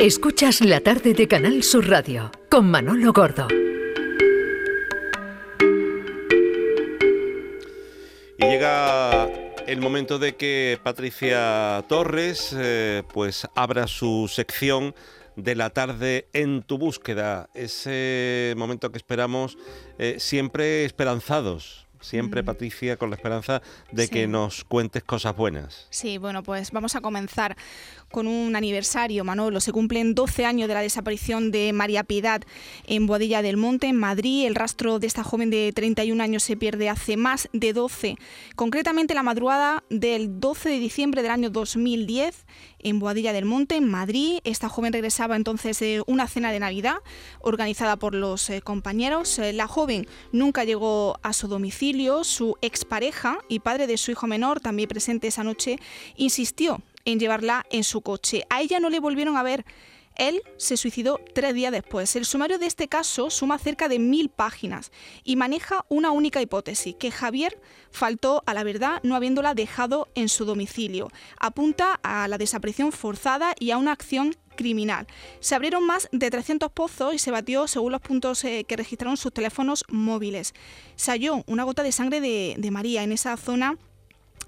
Escuchas la tarde de Canal Sur Radio con Manolo Gordo. Y llega el momento de que Patricia Torres eh, pues abra su sección de la tarde en tu búsqueda. Ese momento que esperamos eh, siempre esperanzados siempre. Patricia, con la esperanza de que nos cuentes cosas buenas. Sí, bueno, pues vamos a comenzar con un aniversario, Manolo. Se cumplen 12 años de la desaparición de María Piedad en Boadilla del Monte, en Madrid. El rastro de esta joven de 31 años se pierde hace más de 12, concretamente la madrugada del 12 de diciembre del año 2010 en Boadilla del Monte, en Madrid. Esta joven regresaba entonces de una cena de Navidad organizada por los eh, compañeros. Eh, la joven nunca llegó a su domicilio. Su expareja y padre de su hijo menor, también presente esa noche, insistió en llevarla en su coche. A ella no le volvieron a ver él se suicidó tres días después. El sumario de este caso suma cerca de mil páginas y maneja una única hipótesis, que Javier faltó a la verdad no habiéndola dejado en su domicilio. Apunta a la desaparición forzada y a una acción criminal. Se abrieron más de 300 pozos y se batió según los puntos eh, que registraron sus teléfonos móviles. Se halló una gota de sangre de, de María en esa zona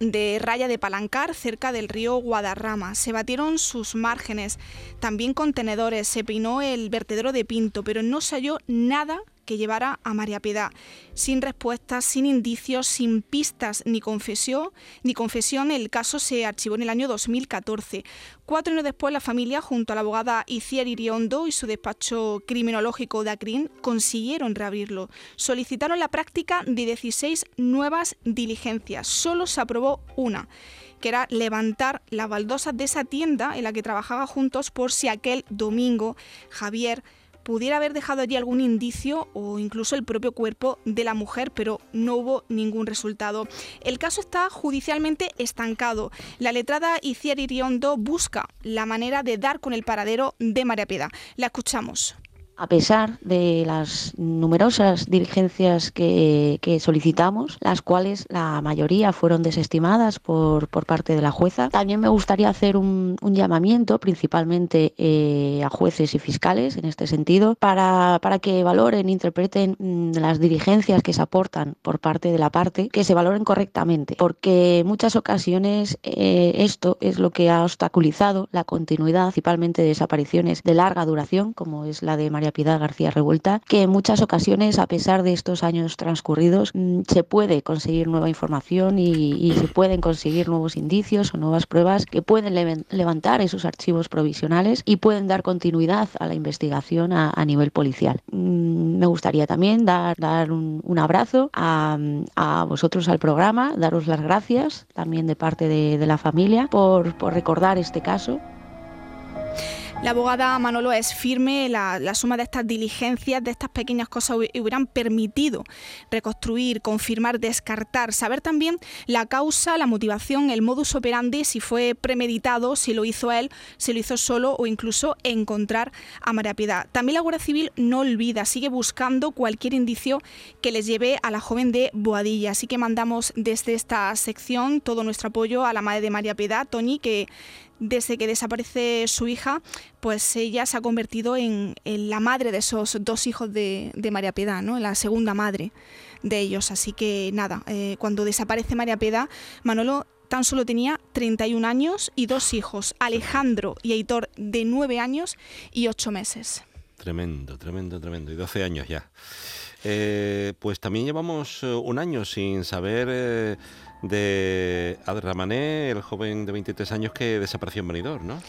de Raya de Palancar, cerca del río Guadarrama. Se batieron sus márgenes, también contenedores, se peinó el vertedero de Pinto, pero no se halló nada que llevara a María Piedad. Sin respuestas, sin indicios, sin pistas ni confesión, ni confesión, el caso se archivó en el año 2014. Cuatro años después, la familia, junto a la abogada Iciar Iriondo y su despacho criminológico de consiguieron reabrirlo. Solicitaron la práctica de 16 nuevas diligencias. Solo se aprobó una que era levantar las baldosas de esa tienda en la que trabajaba juntos por si aquel domingo Javier pudiera haber dejado allí algún indicio o incluso el propio cuerpo de la mujer, pero no hubo ningún resultado. El caso está judicialmente estancado. La letrada Iciar Iriondo busca la manera de dar con el paradero de María Peda. La escuchamos a pesar de las numerosas diligencias que, solicitamos, las cuales la mayoría fueron desestimadas por, parte de la jueza. También me gustaría hacer un, llamamiento principalmente eh, a jueces y fiscales en este sentido para, que valoren, interpreten mm, las diligencias que se aportan por parte de la parte, que se valoren correctamente, porque en muchas ocasiones eh, esto es lo que ha obstaculizado la continuidad, principalmente de desapariciones de larga duración, como es la de María Piedad García Revuelta, que en muchas ocasiones, a pesar de estos años transcurridos, mm, se puede conseguir nueva información y, se pueden conseguir nuevos indicios o nuevas pruebas que pueden levantar esos archivos provisionales y pueden dar continuidad a la investigación a, nivel policial. Mm, me gustaría también dar, dar un, abrazo a, vosotros al programa, daros las gracias también de parte de, la familia por recordar este caso la abogada Manolo es firme, la, suma de estas diligencias, de estas pequeñas cosas hubieran permitido reconstruir, confirmar, descartar, saber también la causa, la motivación, el modus operandi, si fue premeditado, si lo hizo él, si lo hizo solo o incluso encontrar a María Piedad. También la Guardia Civil no olvida, sigue buscando cualquier indicio que les lleve a la joven de Boadilla. Así que mandamos desde esta sección todo nuestro apoyo a la madre de María Piedad, Tony, que desde que desaparece su hija, pues ella se ha convertido en, la madre de esos dos hijos de, María Piedad, ¿no? la segunda madre de ellos. Así que nada, eh, cuando desaparece María Piedad, Manolo tan solo tenía 31 años y dos hijos, Alejandro y Heitor de 9 años y 8 meses. Tremendo, tremendo, tremendo. Y 12 años ya. Eh, pues también llevamos eh, un año sin saber de Adramané, el joven de 23 años que desapareció en Benidorm, ¿no?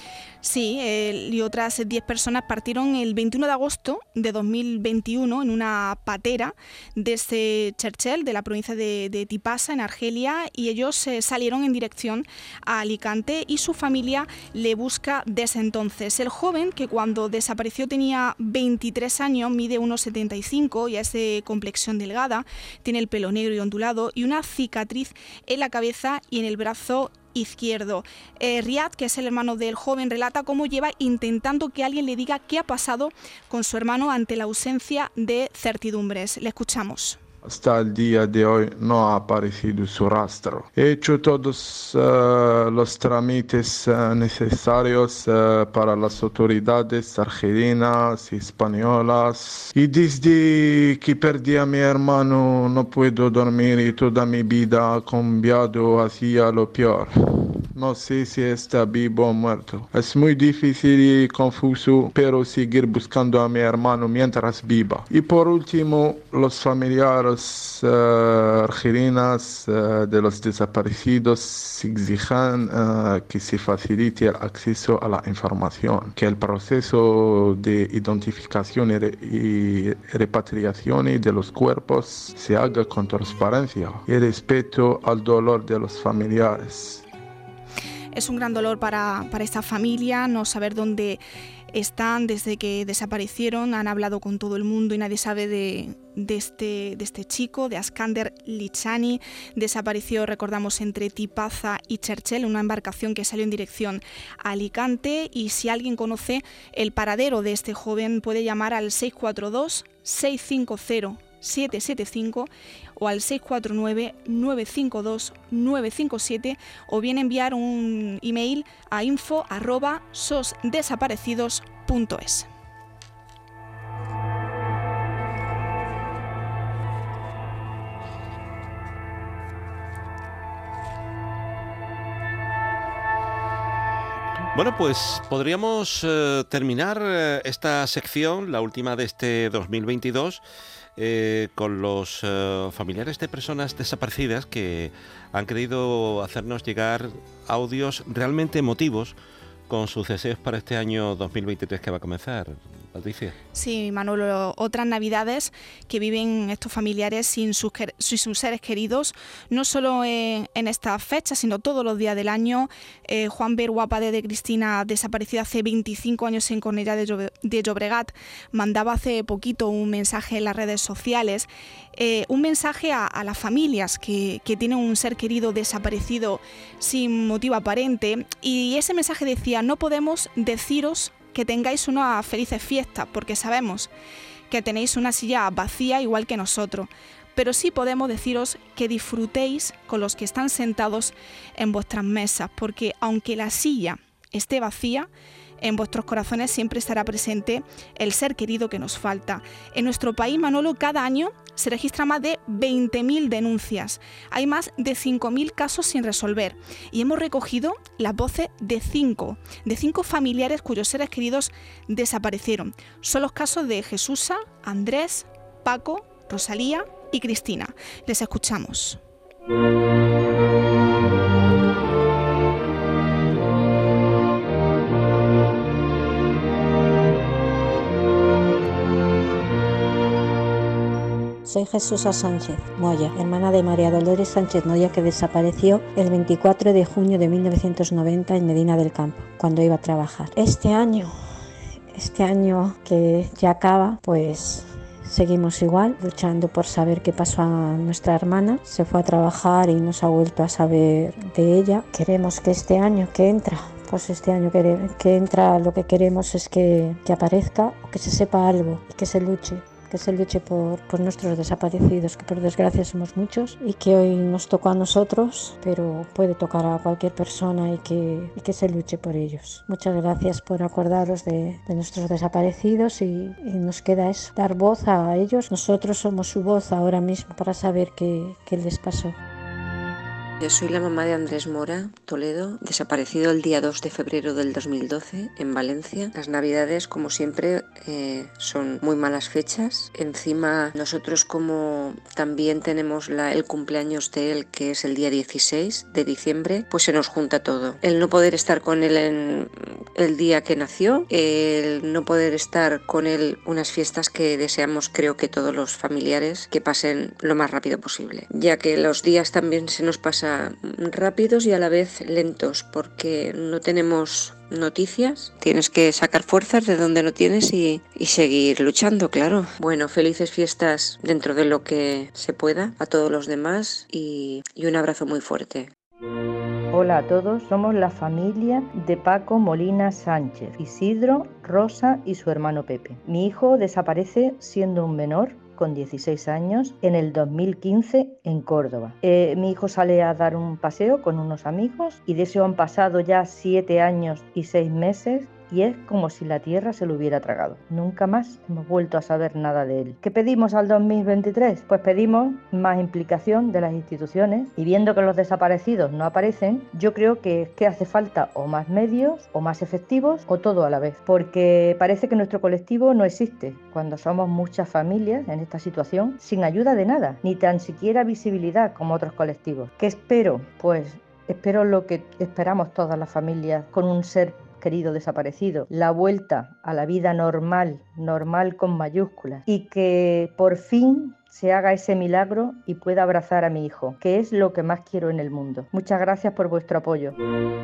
Sí, y otras 10 personas partieron el 21 de agosto de 2021 en una patera desde Cherchel, de la provincia de, Tipasa, en Argelia, y ellos eh, salieron en dirección a Alicante y su familia le busca desde entonces. El joven, que cuando desapareció tenía 23 años, mide 1,75 y es de complexión delgada, tiene el pelo negro y ondulado y una cicatriz en la cabeza y en el brazo izquierdo. Eh, Riyad, que es el hermano del joven, relata cómo lleva intentando que alguien le diga qué ha pasado con su hermano ante la ausencia de certidumbres. Le escuchamos. Hasta el día de hoy no ha aparecido su rastro. He hecho todos uh, los trámites uh, necesarios uh, para las autoridades argelinas y españolas y desde que perdí a mi hermano no puedo dormir y toda mi vida ha cambiado hacia lo peor. No sé si está vivo o muerto. Es muy difícil y confuso, pero seguir buscando a mi hermano mientras viva. Y por último, los familiares uh, de los desaparecidos exigen uh, que se facilite el acceso a la información, que el proceso de identificación y, re y repatriación de los cuerpos se haga con transparencia y respeto al dolor de los familiares. Es un gran dolor para, para esta familia no saber dónde están desde que desaparecieron, han hablado con todo el mundo y nadie sabe de, de, este, de este chico, de Askander Lichani. Desapareció, recordamos, entre Tipaza y Cherchel, una embarcación que salió en dirección a Alicante. Y si alguien conoce el paradero de este joven, puede llamar al 642 650 775 o al 649-952-957 o bien enviar un email a info arroba sosdesaparecidos.es. Bueno, pues podríamos eh, terminar eh, esta sección, la última de este 2022, eh, con los eh, familiares de personas desaparecidas que han querido hacernos llegar audios realmente emotivos con sus deseos para este año 2023 que va a comenzar. Sí, Manolo, otras navidades que viven estos familiares sin sus, seres queridos, no solo en, en esta fecha, sino todos los días del año. Eh, Juan Berguapade de Cristina, desaparecida hace 25 años en Cornellà de, Llobregat, mandaba hace poquito un mensaje en las redes sociales, eh, un mensaje a, a las familias que, que tienen un ser querido desaparecido sin motivo aparente, y ese mensaje decía, no podemos deciros que tengáis una felices fiestas, porque sabemos que tenéis una silla vacía igual que nosotros, pero sí podemos deciros que disfrutéis con los que están sentados en vuestras mesas, porque aunque la silla esté vacía, en vuestros corazones siempre estará presente el ser querido que nos falta. En nuestro país, Manolo, cada año se registra más de 20.000 denuncias. Hay más de 5.000 casos sin resolver. Y hemos recogido las voces de cinco, de cinco familiares cuyos seres queridos desaparecieron. Son los casos de Jesusa, Andrés, Paco, Rosalía y Cristina. Les escuchamos. Soy Jesús Sánchez Moya, hermana de María Dolores Sánchez Moya, que desapareció el 24 de junio de 1990 en Medina del Campo, cuando iba a trabajar. Este año, este año que ya acaba, pues seguimos igual, luchando por saber qué pasó a nuestra hermana. Se fue a trabajar y no se ha vuelto a saber de ella. Queremos que este año que entra pues este año que, entra lo que queremos es que, que aparezca o que se sepa algo y que se luche que se luche por, por, nuestros desaparecidos, que por desgracia somos muchos y que hoy nos tocó a nosotros, pero puede tocar a cualquier persona y que, y que se luche por ellos. Muchas gracias por acordaros de, de nuestros desaparecidos y, y, nos queda eso, dar voz a ellos. Nosotros somos su voz ahora mismo para saber qué, qué les pasó. Yo soy la mamá de Andrés Mora, Toledo, desaparecido el día 2 de febrero del 2012 en Valencia. Las navidades, como siempre, eh, son muy malas fechas. Encima, nosotros como también tenemos el cumpleaños de él, que es el día 16 de diciembre, pues se nos junta todo. El no poder estar con él en el día que nació, el no poder estar con él unas fiestas que deseamos creo que todos los familiares que pasen lo más rápido posible, ya que los días también se nos pasan rápidos y a la vez lentos porque no tenemos noticias. Tienes que sacar fuerzas de donde no tienes y, seguir luchando, claro. Bueno, felices fiestas dentro de lo que se pueda a todos los demás y un abrazo muy fuerte. Hola a todos, somos la familia de Paco Molina Sánchez, Isidro, Rosa y su hermano Pepe. Mi hijo desaparece siendo un menor con 16 años en el 2015 en Córdoba. Eh, mi hijo sale a dar un paseo con unos amigos y de eso han pasado ya 7 años y 6 meses y es como si la tierra se lo hubiera tragado. Nunca más hemos vuelto a saber nada de él. ¿Qué pedimos al 2023? Pues pedimos más implicación de las instituciones y viendo que los desaparecidos no aparecen, yo creo que, que hace falta o más medios o más efectivos o todo a la vez, porque parece que nuestro colectivo no existe cuando somos muchas familias en esta situación sin ayuda de nada, ni tan siquiera visibilidad como otros colectivos. ¿Qué espero? Pues espero lo que esperamos todas las familias con un ser querido desaparecido, la vuelta a la vida normal, normal con mayúsculas, y que por fin se haga ese milagro y pueda abrazar a mi hijo, que es lo que más quiero en el mundo. Muchas gracias por vuestro apoyo.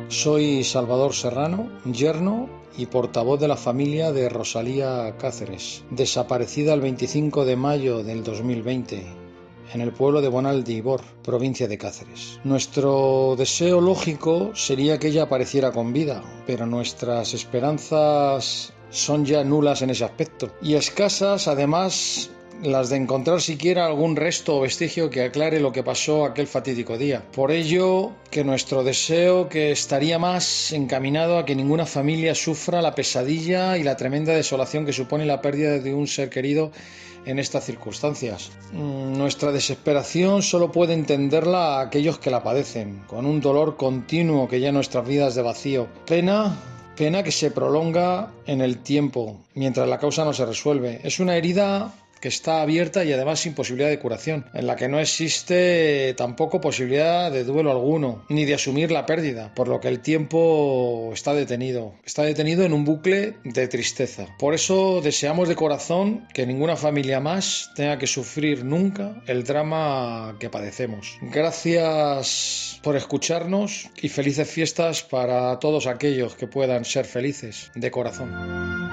Soy Salvador Serrano, yerno y portavoz de la familia de Rosalía Cáceres, desaparecida el 25 de mayo del 2020 en el pueblo de Bonaldibor, provincia de Cáceres. Nuestro deseo lógico sería que ella apareciera con vida, pero nuestras esperanzas son ya nulas en ese aspecto. Y escasas, además, las de encontrar siquiera algún resto o vestigio que aclare lo que pasó aquel fatídico día. Por ello, que nuestro deseo que estaría más encaminado a que ninguna familia sufra la pesadilla y la tremenda desolación que supone la pérdida de un ser querido en estas circunstancias. Mm, nuestra desesperación solo puede entenderla a aquellos que la padecen, con un dolor continuo que llena nuestras vidas de vacío. Pena Pena que se prolonga en el tiempo mientras la causa no se resuelve. Es una herida que está abierta y además sin posibilidad de curación, en la que no existe tampoco posibilidad de duelo alguno, ni de asumir la pérdida, por lo que el tiempo está detenido, está detenido en un bucle de tristeza. Por eso deseamos de corazón que ninguna familia más tenga que sufrir nunca el drama que padecemos. Gracias por escucharnos y felices fiestas para todos aquellos que puedan ser felices de corazón.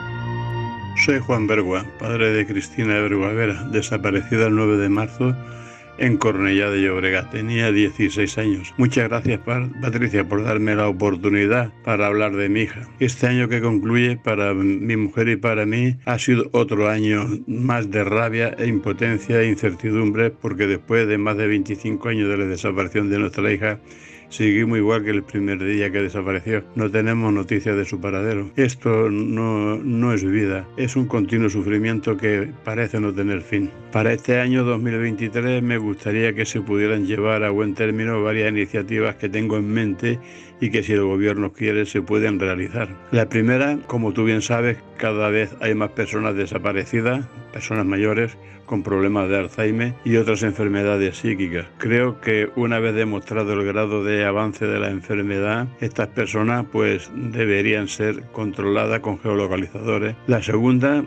Soy Juan Bergua, padre de Cristina Bergua Vera, desaparecida el 9 de marzo en Cornellá de Llobregat. Tenía 16 años. Muchas gracias, Patricia, por darme la oportunidad para hablar de mi hija. Este año que concluye para mi mujer y para mí ha sido otro año más de rabia e impotencia e incertidumbre porque después de más de 25 años de la desaparición de nuestra hija, Seguimos igual que el primer día que desapareció. No tenemos noticias de su paradero. Esto no, no es vida, es un continuo sufrimiento que parece no tener fin. Para este año 2023 me gustaría que se pudieran llevar a buen término varias iniciativas que tengo en mente y que si el gobierno quiere se pueden realizar. La primera, como tú bien sabes, cada vez hay más personas desaparecidas, personas mayores con problemas de Alzheimer y otras enfermedades psíquicas. Creo que una vez demostrado el grado de avance de la enfermedad, estas personas pues deberían ser controladas con geolocalizadores. La segunda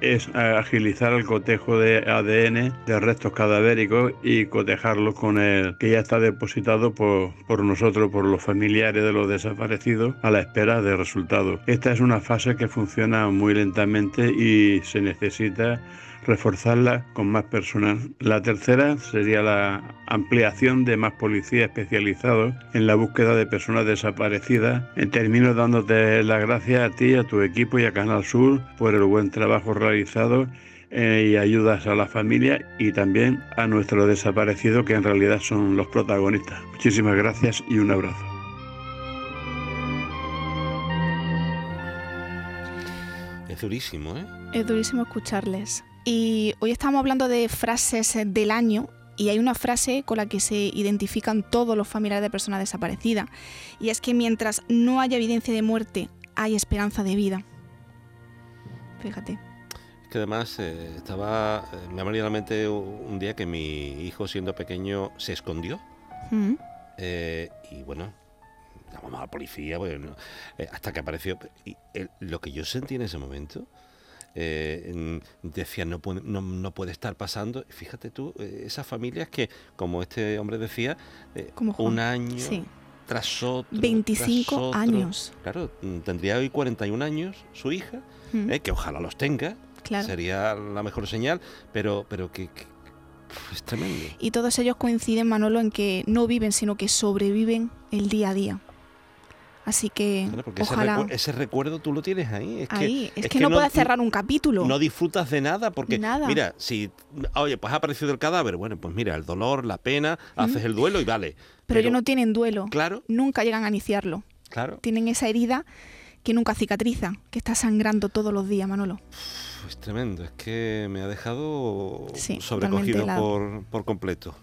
es agilizar el cotejo de ADN de restos cadavéricos y cotejarlos con el que ya está depositado por, por nosotros, por los familiares de los desaparecidos, a la espera de resultados. Esta es una fase que funciona muy lentamente y se necesita reforzarla con más personal. La tercera sería la ampliación de más policías especializados en la búsqueda de personas desaparecidas. En términos dándote las gracias a ti, a tu equipo y a Canal Sur por el buen trabajo realizado eh, y ayudas a la familia y también a nuestros desaparecidos que en realidad son los protagonistas. Muchísimas gracias y un abrazo. Es durísimo, ¿eh? Es durísimo escucharles. Y hoy estamos hablando de frases del año y hay una frase con la que se identifican todos los familiares de personas desaparecidas y es que mientras no haya evidencia de muerte, hay esperanza de vida. Fíjate. Es que además eh, estaba, eh, me ha venido a la mente un día que mi hijo siendo pequeño se escondió Mm. eh, y bueno, llamamos a la policía bueno, eh, hasta que apareció. Y el- lo que yo sentí en ese momento, eh, decía, no puede, no, no puede estar pasando. Fíjate tú, eh, esas familias que, como este hombre decía, eh, Como un año Sí. tras otro. 25 tras otro. años. Claro, mm, tendría hoy 41 años su hija, Mm. eh, que ojalá los tenga. Claro. Sería la mejor señal, pero, pero que, es tremendo. Y todos ellos coinciden, Manolo, en que no viven, sino que sobreviven el día a día. Así que Claro, porque ese, ojalá... recu- ese recuerdo tú lo tienes ahí. Es que, Ahí, es, que, no, puedes cerrar un capítulo. No disfrutas de nada porque, Nada. mira, si, oye, pues ha aparecido el cadáver, bueno, pues mira, el dolor, la pena, haces el duelo y vale. pero, ellos no tienen duelo. Claro, Nunca llegan a iniciarlo. claro. Tienen esa herida que nunca cicatriza, que está sangrando todos los días, Manolo. Es tremendo, es que me ha dejado Sí, sobrecogido por, por completo.